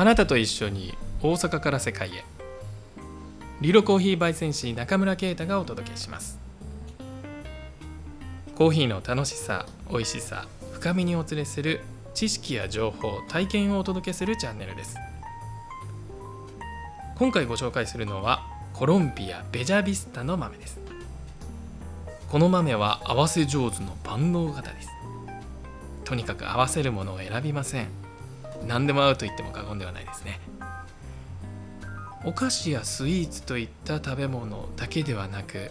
あなたと一緒に大阪から世界へ。リロコーヒー焙煎士中村啓太がお届けします。コーヒーの楽しさ美味しさ深みにお連れする知識や情報体験をお届けするチャンネルです。今回ご紹介するのはコロンビアベジャビスタの豆です。この豆は合わせ上手の万能型です。とにかく合わせるものを選びません。何でも合うと言っても過言ではないですね。お菓子やスイーツといった食べ物だけではなく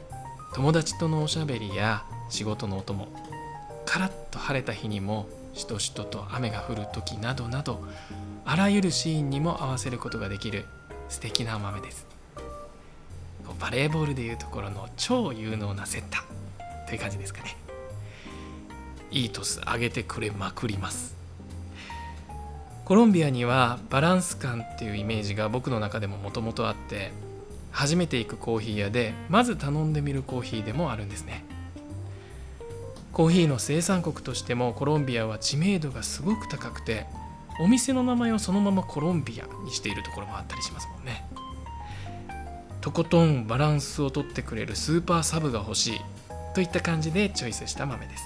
友達とのおしゃべりや仕事のお供カラッと晴れた日にもしとしとと雨が降る時などなどあらゆるシーンにも合わせることができる素敵な豆です。バレーボールでいうところの超有能なセッターという感じですかね。いいトス上げてくれまくります。コロンビアにはバランス感っていうイメージが僕の中でももともとあって初めて行くコーヒー屋でまず頼んでみるコーヒーでもあるんですね。コーヒーの生産国としてもコロンビアは知名度がすごく高くてお店の名前をそのままコロンビアにしているところもあったりしますもんね。とことんバランスをとってくれるスーパーサブが欲しいといった感じでチョイスした豆です。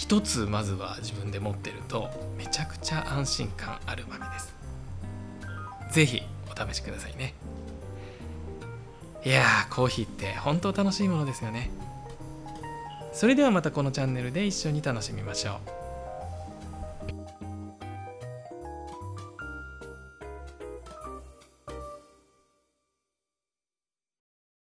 一つまずは自分で持ってるとめちゃくちゃ安心感ある豆です。是非お試しくださいね。いやーコーヒーって本当楽しいものですよね。それではまたこのチャンネルで一緒に楽しみましょう。